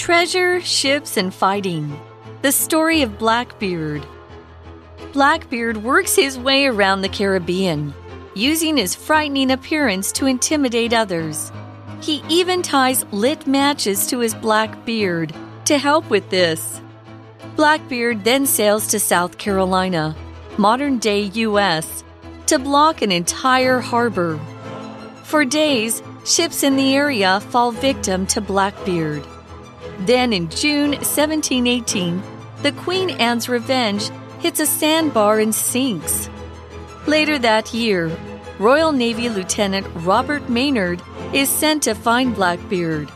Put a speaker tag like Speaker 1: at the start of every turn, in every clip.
Speaker 1: Treasure, ships, and fighting. The story of Blackbeard. Blackbeard works his way around the Caribbean, using his frightening appearance to intimidate others. He even ties lit matches to his black beard to help with this. Blackbeard then sails to South Carolina, modern day U.S., to block an entire harbor. For days, ships in the area fall victim to Blackbeard. Then in June 1718, the Queen Anne's Revenge hits a sandbar and sinks. Later that year, Royal Navy Lieutenant Robert Maynard is sent to find Blackbeard.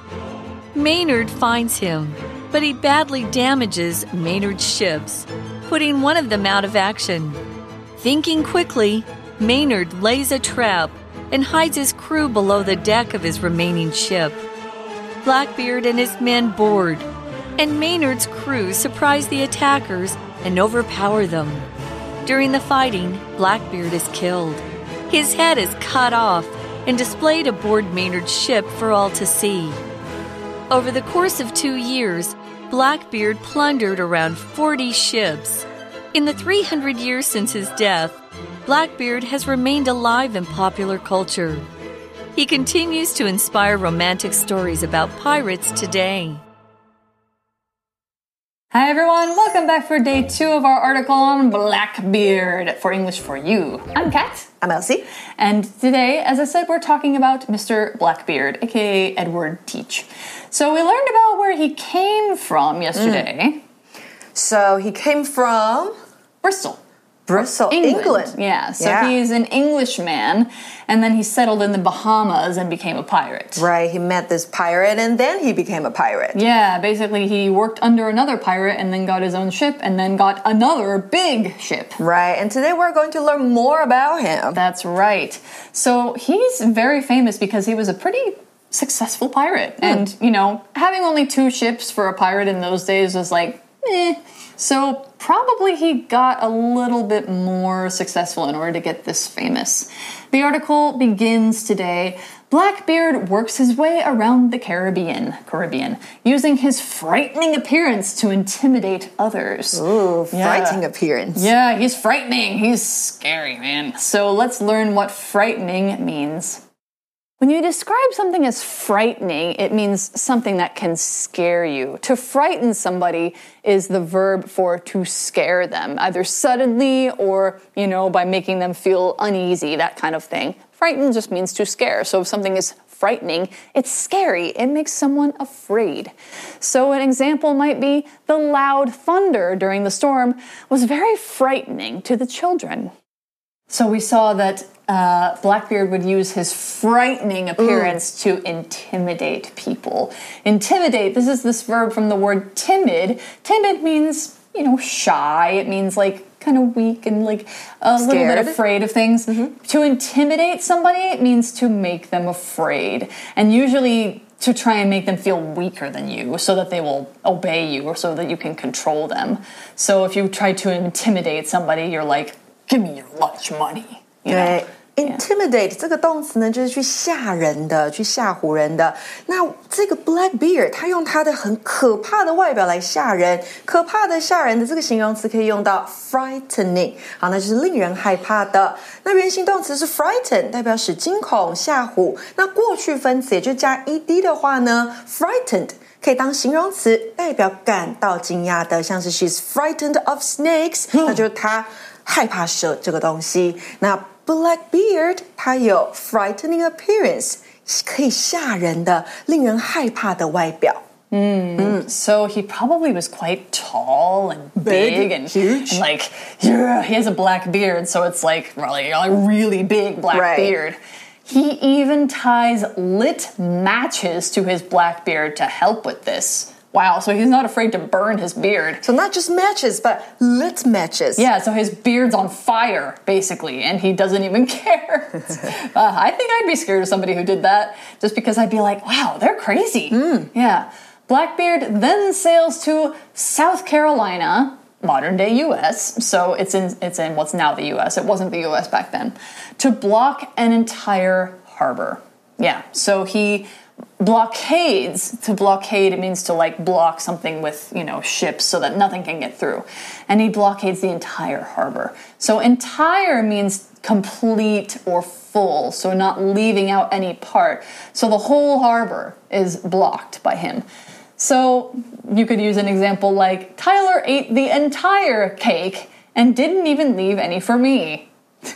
Speaker 1: Maynard finds him, but he badly damages Maynard's ships, putting one of them out of action. Thinking quickly, Maynard lays a trap and hides his crew below the deck of his remaining ship. Blackbeard and his men board, and Maynard's crew surprise the attackers and overpower them. During the fighting, Blackbeard is killed. His head is cut off and displayed aboard Maynard's ship for all to see. Over the course of two years, Blackbeard plundered around 40 ships. In the 300 years since his death, Blackbeard has remained alive in popular culture. He continues to inspire romantic stories about pirates today.
Speaker 2: Hi everyone, welcome back for day two of our article on Blackbeard for English for You. I'm Kat.
Speaker 3: I'm Elsie.
Speaker 2: And today, as I said, we're talking about Mr. Blackbeard, aka Edward Teach. So we learned about where he came from yesterday. Hmm.
Speaker 3: So he came from
Speaker 2: Bristol.
Speaker 3: Bristol,
Speaker 2: England.
Speaker 3: England.
Speaker 2: Yeah, so
Speaker 3: Yeah.
Speaker 2: he's an Englishman, and then he settled in the Bahamas and became a pirate.
Speaker 3: Right, he met this pirate and then he became a pirate.
Speaker 2: Yeah, basically, he worked under another pirate and then got his own ship and then got another big ship.
Speaker 3: Right, and today we're going to learn more about him.
Speaker 2: That's right. So he's very famous because he was a pretty successful pirate. And, you know, having only two ships for a pirate in those days was like, eh. So probably he got a little bit more successful in order to get this famous. The article begins today. Blackbeard works his way around the Caribbean, Caribbean, using his frightening appearance to intimidate others.
Speaker 3: Ooh,
Speaker 2: Yeah.
Speaker 3: frightening appearance.
Speaker 2: Yeah, he's frightening. He's scary, man. So let's learn what frightening means. When you describe something as frightening, it means something that can scare you. To frighten somebody is the verb for to scare them, either suddenly or, you know, by making them feel uneasy, that kind of thing. Frighten just means to scare. So if something is frightening, it's scary. It makes someone afraid. So an example might be the loud thunder during the storm was very frightening to the children. So we saw that uh, Blackbeard would use his frightening appearance to intimidate people. Intimidate, this is this verb from the word timid. Timid means, you know, shy. It means like kind of weak and like a little bit afraid of things. To intimidate somebody, it means to make them afraid. And usually to try and make them feel weaker than you so that they will obey you or so that you can control them. So if you try to intimidate somebody, you're like, give me your lunch money.
Speaker 3: 对。Intimidate 这个动词呢，就是去吓人的，去吓唬人的。那这个 Blackbeard，他用他的很可怕的外表来吓人，可怕的、吓人的这个形容词可以用到 frightening，好，那就是令人害怕的。那原形动词是 frighten，代表使惊恐、吓唬。那过去分词也就加 ed 的话呢，frightened。可以当形容词，代表感到惊讶的，像是 she's frightened of snakes，、那就是她害怕蛇这个东西。那 Blackbeard 它有 frightening appearance，可以吓人的、令人害怕的外表。
Speaker 2: So he probably was quite tall and big,
Speaker 3: Big,
Speaker 2: and
Speaker 3: huge.
Speaker 2: and like yeah, he has a black beard, so it's like really a really big black
Speaker 3: Right.
Speaker 2: beard. He even ties lit matches to his black beard to help with this. Wow, so he's not afraid to burn his beard.
Speaker 3: So not just matches, but lit matches.
Speaker 2: Yeah, so his beard's on fire, basically, and he doesn't even care. uh, I think I'd be scared of somebody who did that, just because I'd be like, wow, they're crazy. Yeah. Blackbeard then sails to South Carolina, modern day US, so it's in it's in what's now the US. It wasn't the US back then, to block an entire harbor. Yeah, so he blockades to blockade it means to like block something with you know ships so that nothing can get through. And he blockades the entire harbor. So entire means complete or full so not leaving out any part. So the whole harbor is blocked by him. So you could use an example like tyler ate the entire cake and didn't even leave any for me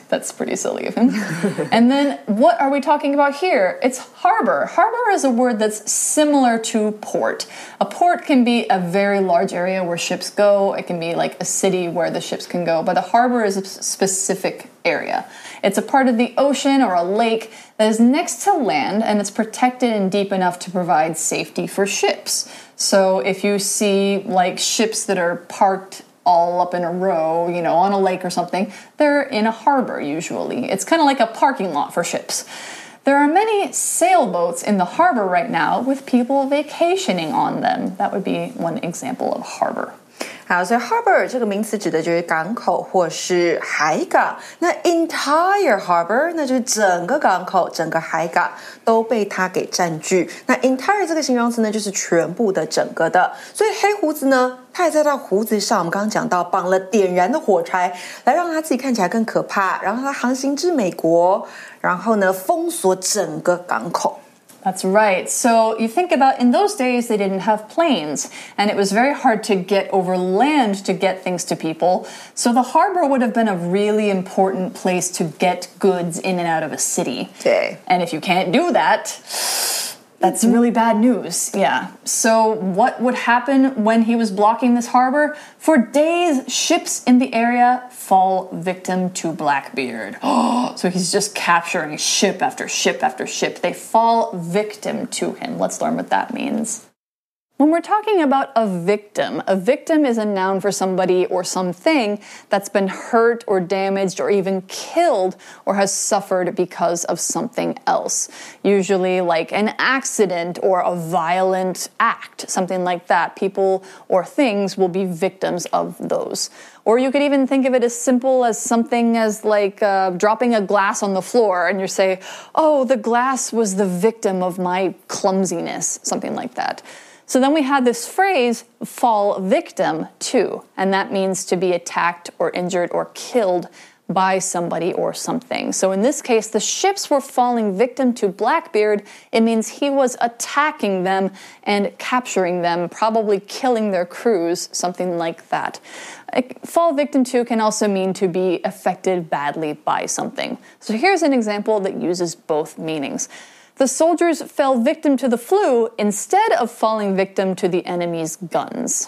Speaker 2: That's pretty silly of him. and then what are we talking about here? It's harbor. Harbor is a word that's similar to port. A port can be a very large area where ships go, it can be like a city where the ships can go, but a harbor is a specific area. It's a part of the ocean or a lake that is next to land and it's protected and deep enough to provide safety for ships. So if you see like ships that are parked all up in a row, you know, on a lake or something. They're in a harbor usually. It's kind of like a parking lot for ships. There are many sailboats in the harbor right now with people vacationing on them. That would be one example of harbor.
Speaker 3: 好，所以 harbor 这个名词指的就是港口或是海港。那 entire harbor 那就是整个港口、整个海港都被它给占据。那 entire 这个形容词呢，就是全部的、整个的。所以黑胡子呢，他也在他胡子上，我们刚刚讲到绑了点燃的火柴，来让他自己看起来更可怕，然后他航行至美国，然后呢封锁整个港口。
Speaker 2: That's right. So you think about in those days, they didn't have planes, and it was very hard to get over land to get things to people. So the harbor would have been a really important place to get goods in and out of a city.
Speaker 3: Okay.
Speaker 2: And if you can't do that, that's mm-hmm. really bad news. Yeah. So, what would happen when he was blocking this harbor? For days, ships in the area fall victim to Blackbeard. so, he's just capturing ship after ship after ship. They fall victim to him. Let's learn what that means. When we're talking about a victim, a victim is a noun for somebody or something that's been hurt or damaged or even killed or has suffered because of something else. Usually, like an accident or a violent act, something like that. People or things will be victims of those. Or you could even think of it as simple as something as like uh, dropping a glass on the floor and you say, oh, the glass was the victim of my clumsiness, something like that. So then we had this phrase, fall victim to, and that means to be attacked or injured or killed by somebody or something. So in this case, the ships were falling victim to Blackbeard. It means he was attacking them and capturing them, probably killing their crews, something like that. Fall victim to can also mean to be affected badly by something. So here's an example that uses both meanings the soldiers fell victim to the flu instead of falling victim to the enemy's guns.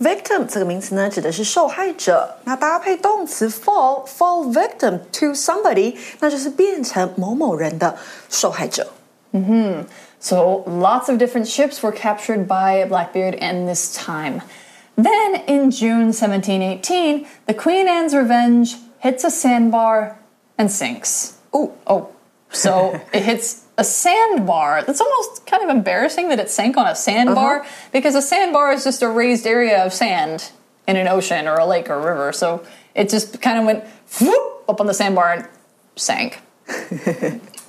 Speaker 3: Victim 这个名词呢，指的是受害者。那搭配动词 fall fall victim to somebody，那就是变成某某人的受害者。
Speaker 2: Mm hmm. So lots of different ships were captured by Blackbeard in this time. Then in June 1718, the Queen Anne's Revenge hits a sandbar and sinks.
Speaker 3: Oh,
Speaker 2: oh. So it hits a sandbar. That's almost kind of embarrassing that it sank on a sandbar uh-huh. because a sandbar is just a raised area of sand in an ocean or a lake or a river. So it just kind of went whoop, up on the sandbar and sank.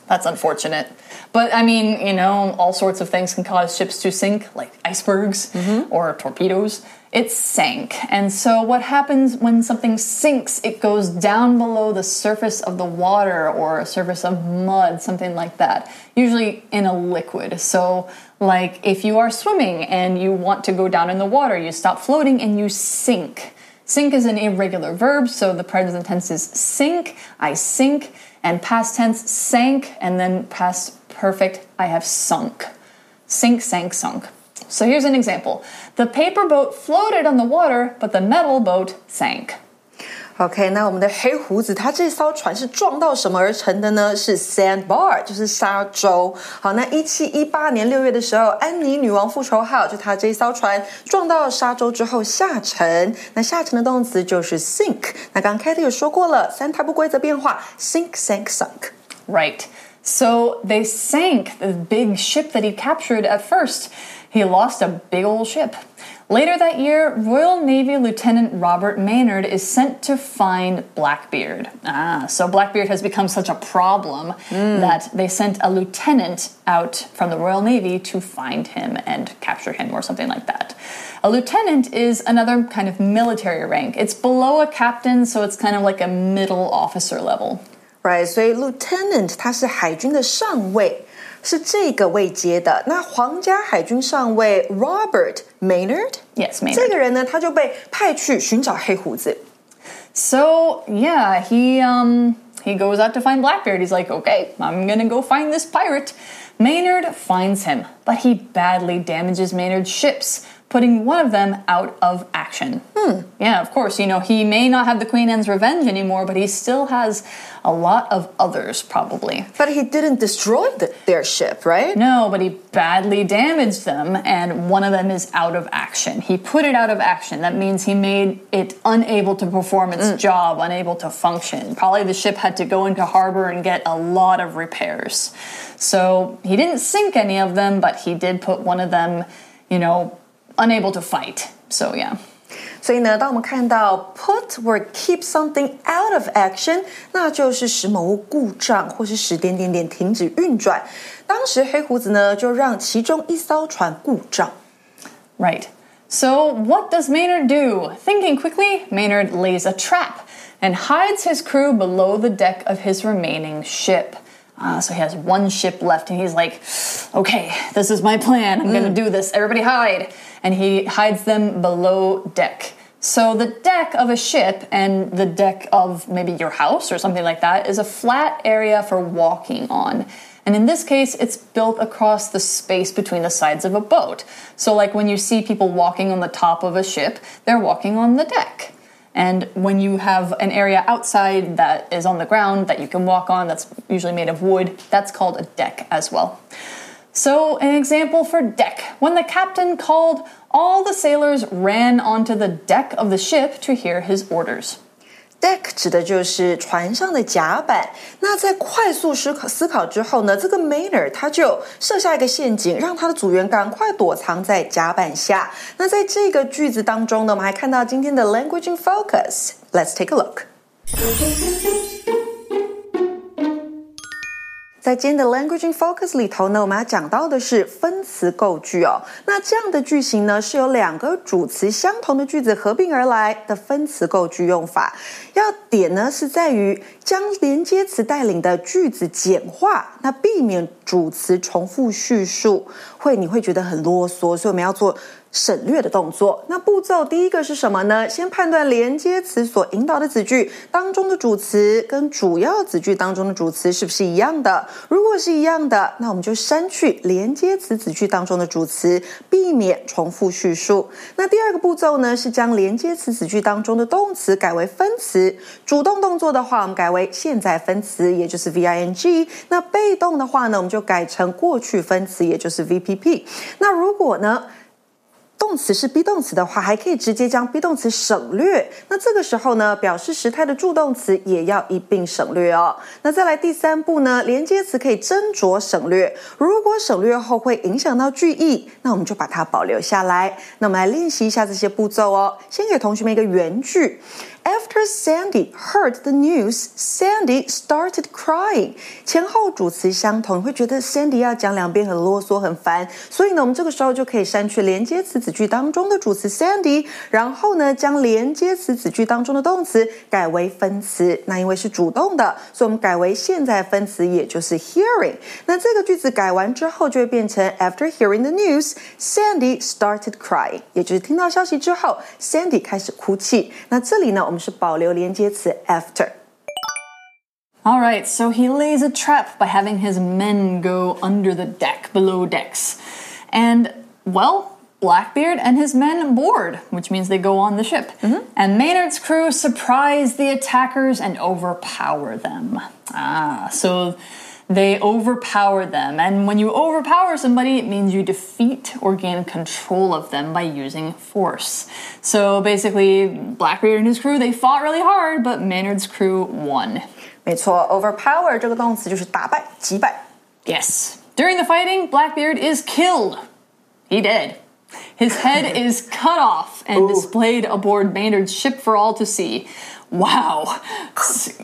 Speaker 2: That's unfortunate. But I mean, you know, all sorts of things can cause ships to sink, like icebergs mm-hmm. or torpedoes it sank. And so, what happens when something sinks? It goes down below the surface of the water or a surface of mud, something like that, usually in a liquid. So, like if you are swimming and you want to go down in the water, you stop floating and you sink. Sink is an irregular verb, so the present tense is sink, I sink, and past tense sank, and then past perfect, I have sunk. Sink, sank, sunk. So here's an example. The paper boat floated on the water, but the metal boat sank.
Speaker 3: OK，那我们的黑胡子，他这艘船是撞到什么而成的呢？是 sandbar，就是沙洲。好，那一七一八年六月的时候，安妮女王复仇号就它这一艘船撞到沙洲之后下沉。那下沉的动词就是 sink。那刚刚 Katie 有说过了，三态不规则变化，
Speaker 2: sink，sank，sunk。Right. So they sank the big ship that he captured at first. He lost a big old ship. Later that year, Royal Navy Lieutenant Robert Maynard is sent to find Blackbeard. Ah, so Blackbeard has become such a problem that they sent a lieutenant out from the Royal Navy to find him and capture him, or something like that. A lieutenant is another kind of military rank. It's below a captain, so it's kind of like a middle officer level.
Speaker 3: Right，所以 lieutenant 他是海军的上尉，是这个位阶的。那皇家海军上尉 Robert Maynard，
Speaker 2: Yes, Maynard.
Speaker 3: 这个人呢，他就被派去寻找黑胡子。
Speaker 2: So yeah, he um he goes out to find Blackbeard. He's like, okay, I'm gonna go find this pirate. Maynard finds him, but he badly damages Maynard's ships, putting one of them out of action. Hmm. Yeah, of course, you know, he may not have the Queen Anne's revenge anymore, but he still has a lot of others, probably.
Speaker 3: But he didn't destroy the, their ship, right?
Speaker 2: No, but he badly damaged them, and one of them is out of action. He put it out of action. That means he made it unable to perform its hmm. job, unable to function. Probably the ship had to go into harbor and get a lot of repairs. So he didn't sink any of them, but he did put one of them, you know, unable to fight. So yeah.
Speaker 3: 所以呢，当我们看到 put or keep something out of action，那就是使某物故障或是使点点点停止运转。当时黑胡子呢，就让其中一艘船故障。
Speaker 2: Right. So, what does Maynard do? Thinking quickly, Maynard lays a trap and hides his crew below the deck of his remaining ship. Ah, so he has one ship left, and he's like, okay, this is my plan. I'm gonna do this. Everybody hide. And he hides them below deck. So, the deck of a ship and the deck of maybe your house or something like that is a flat area for walking on. And in this case, it's built across the space between the sides of a boat. So, like when you see people walking on the top of a ship, they're walking on the deck. And when you have an area outside that is on the ground that you can walk on, that's usually made of wood, that's called a deck as well. So, an example for deck. When the captain called, all the sailors ran onto the deck of the ship to hear his orders.
Speaker 3: Deck 指的就是船上的甲板。那在快速思考思考之后呢，这个 Maynard 他就设下一个陷阱，让他的组员赶快躲藏在甲板下。那在这个句子当中呢，我们还看到今天的 language in focus。Let's take a look. 在今天的 Language in Focus 里头呢，我们要讲到的是分词构句哦。那这样的句型呢，是由两个主词相同的句子合并而来的分词构句用法。要点呢是在于将连接词带领的句子简化，那避免主词重复叙述，会你会觉得很啰嗦，所以我们要做。省略的动作。那步骤第一个是什么呢？先判断连接词所引导的子句当中的主词跟主要子句当中的主词是不是一样的？如果是一样的，那我们就删去连接词子句当中的主词，避免重复叙述。那第二个步骤呢，是将连接词子句当中的动词改为分词。主动动作的话，我们改为现在分词，也就是 V I N G。那被动的话呢，我们就改成过去分词，也就是 V P P。那如果呢？动词是 be 动词的话，还可以直接将 be 动词省略。那这个时候呢，表示时态的助动词也要一并省略哦。那再来第三步呢，连接词可以斟酌省略。如果省略后会影响到句意，那我们就把它保留下来。那我们来练习一下这些步骤哦。先给同学们一个原句。After Sandy heard the news, Sandy started crying. 前后主词相同，会觉得 Sandy 要讲两遍很啰嗦、很烦。所以呢，我们这个时候就可以删去连接词子句当中的主词 Sandy，然后呢，将连接词子句当中的动词改为分词。那因为是主动的，所以我们改为现在分词，也就是 hearing。那这个句子改完之后，就会变成 After hearing the news, Sandy started crying，也就是听到消息之后，Sandy 开始哭泣。那这里呢，我们 是保留连接词 after。
Speaker 2: All right, so he lays a trap by having his men go under the deck, below decks. And, well, Blackbeard and his men board, which means they go on the ship. And Maynard's crew surprise the attackers and overpower them. Ah, so they overpower them. And when you overpower somebody, it means you defeat or gain control of them by using force. So basically, Blackbeard and his crew, they fought really hard, but Maynard's crew won.
Speaker 3: 没错，overpower 这个动词就是打败、击败。
Speaker 2: Yes. During the fighting, Blackbeard is killed. He did. His head is cut off and displayed aboard Maynard's ship for all to see. Wow.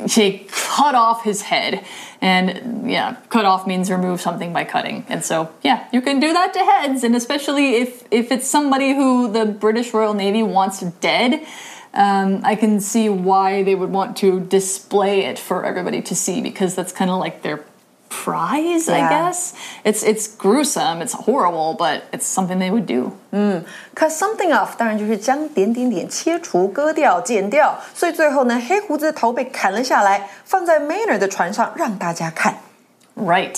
Speaker 2: She cut off his head. And yeah, cut off means remove something by cutting. And so, yeah, you can do that to heads. And especially if, if it's somebody who the British Royal Navy wants dead, um, I can see why they would want to display it for everybody to see because that's kind of like their prize, I
Speaker 3: Yeah.
Speaker 2: guess. It's it's gruesome, it's horrible, but it's something they would do.
Speaker 3: Cut something off，当然就是将点点点切除、割掉、剪掉。所以最后呢，黑胡子的头被砍了下来，放在 Maynard 的船上让大家看。
Speaker 2: Right.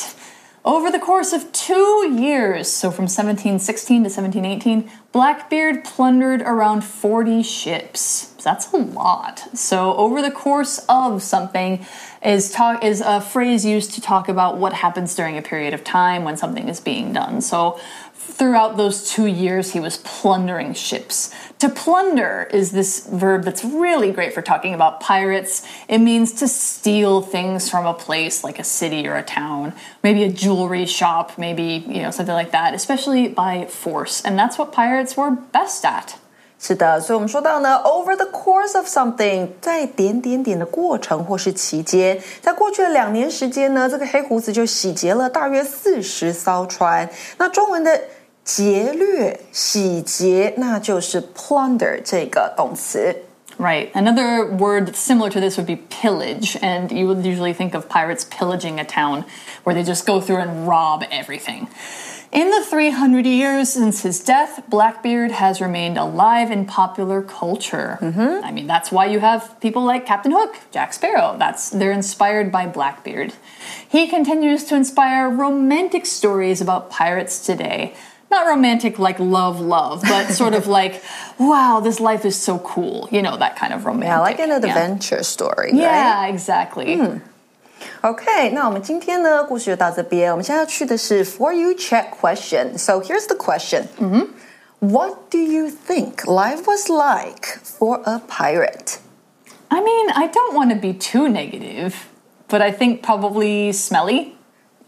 Speaker 2: over the course of two years, so from 1716 to 1718, Blackbeard plundered around 40 ships. That's a lot. So over the course of something is talk is a phrase used to talk about what happens during a period of time when something is being done. So throughout those two years, he was plundering ships. To plunder is this verb that's really great for talking about pirates. It means to steal things from a place like a city or a town, maybe a jewelry shop, maybe, you know, something like that, especially by force. And that's what pirates were best at.
Speaker 3: 是的，所以我们说到呢，over the course of something，在点点点的过程或是期间，在过去的两年时间呢，这个黑胡子就洗劫了大约四十艘船。那中文的劫掠、洗劫，那就是 plunder 这个动词。
Speaker 2: Right. Another word that's similar to this would be pillage, and you would usually think of pirates pillaging a town where they just go through and rob everything. In the 300 years since his death, Blackbeard has remained alive in popular culture. Mm-hmm. I mean, that's why you have people like Captain Hook, Jack Sparrow. That's they're inspired by Blackbeard. He continues to inspire romantic stories about pirates today not romantic like love love but sort of like wow this life is so cool you know that kind of romantic
Speaker 3: Yeah, like an
Speaker 2: yeah.
Speaker 3: adventure story.
Speaker 2: yeah
Speaker 3: right?
Speaker 2: exactly hmm.
Speaker 3: OK，那我们今天呢故事就到这边。我们现在要去的是 For You Check question. So here's the question. What do you think life was like for a pirate?
Speaker 2: i mean i don't want to be too negative but i think probably smelly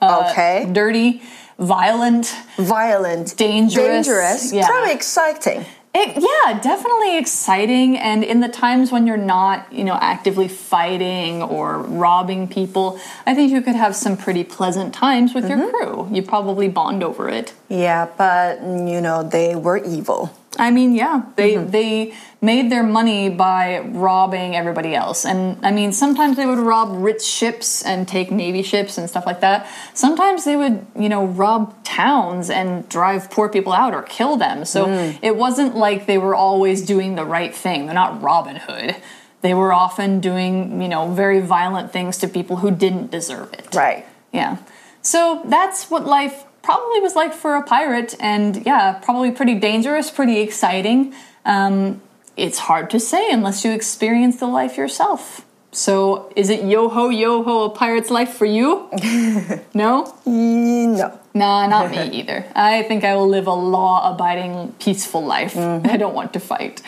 Speaker 3: okay.
Speaker 2: dirty violent
Speaker 3: Violent,
Speaker 2: Dangerous,
Speaker 3: dangerous,
Speaker 2: yeah.
Speaker 3: kind of exciting.
Speaker 2: It, yeah, definitely exciting. And in the times when you're not, you know, actively fighting or robbing people, I think you could have some pretty pleasant times with your mm-hmm. crew. You probably bond over it.
Speaker 3: Yeah, but you know they were evil.
Speaker 2: I mean, yeah, they mm-hmm. they made their money by robbing everybody else, and I mean, sometimes they would rob rich ships and take navy ships and stuff like that. Sometimes they would, you know, rob towns and drive poor people out or kill them. So mm. it wasn't like they were always doing the right thing. They're not Robin Hood. They were often doing, you know, very violent things to people who didn't deserve it.
Speaker 3: Right.
Speaker 2: Yeah. So that's what life probably was like for a pirate, and yeah, probably pretty dangerous, pretty exciting. Um, it's hard to say unless you experience the life yourself. So, is it yo ho yo ho a pirate's life for you? no?
Speaker 3: No.
Speaker 2: Nah, not me either. I think I will live a law abiding, peaceful life. I don't want to fight.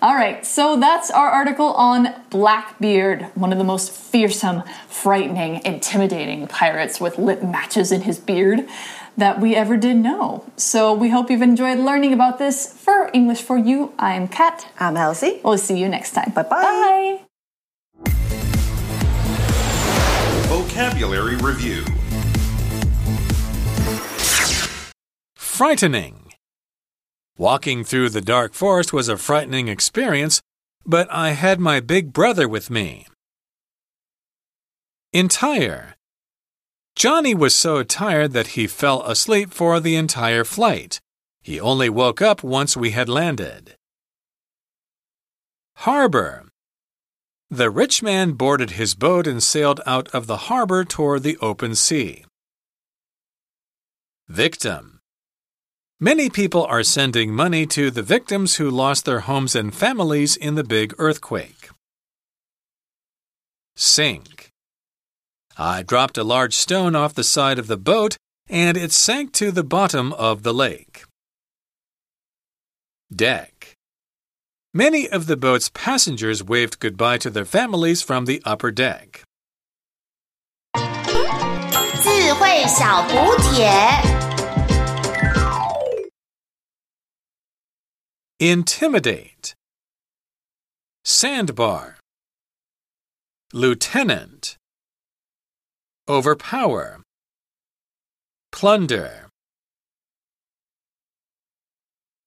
Speaker 2: All right, so that's our article on Blackbeard, one of the most fearsome, frightening, intimidating pirates with lit matches in his beard that we ever did know. So we hope you've enjoyed learning about this. For English for You, I'm Kat.
Speaker 3: I'm Elsie.
Speaker 2: We'll see you next time.
Speaker 3: Bye-bye.
Speaker 2: Bye.
Speaker 4: Vocabulary Review
Speaker 5: Frightening. Walking through the dark forest was a frightening experience, but I had my big brother with me. Entire. Johnny was so tired that he fell asleep for the entire flight. He only woke up once we had landed. Harbor. The rich man boarded his boat and sailed out of the harbor toward the open sea. Victim. Many people are sending money to the victims who lost their homes and families in the big earthquake. Sink. I dropped a large stone off the side of the boat and it sank to the bottom of the lake. Deck. Many of the boat's passengers waved goodbye to their families from the upper deck.
Speaker 6: 慧小补帖。
Speaker 5: Intimidate. Sandbar. Lieutenant. Overpower. Plunder.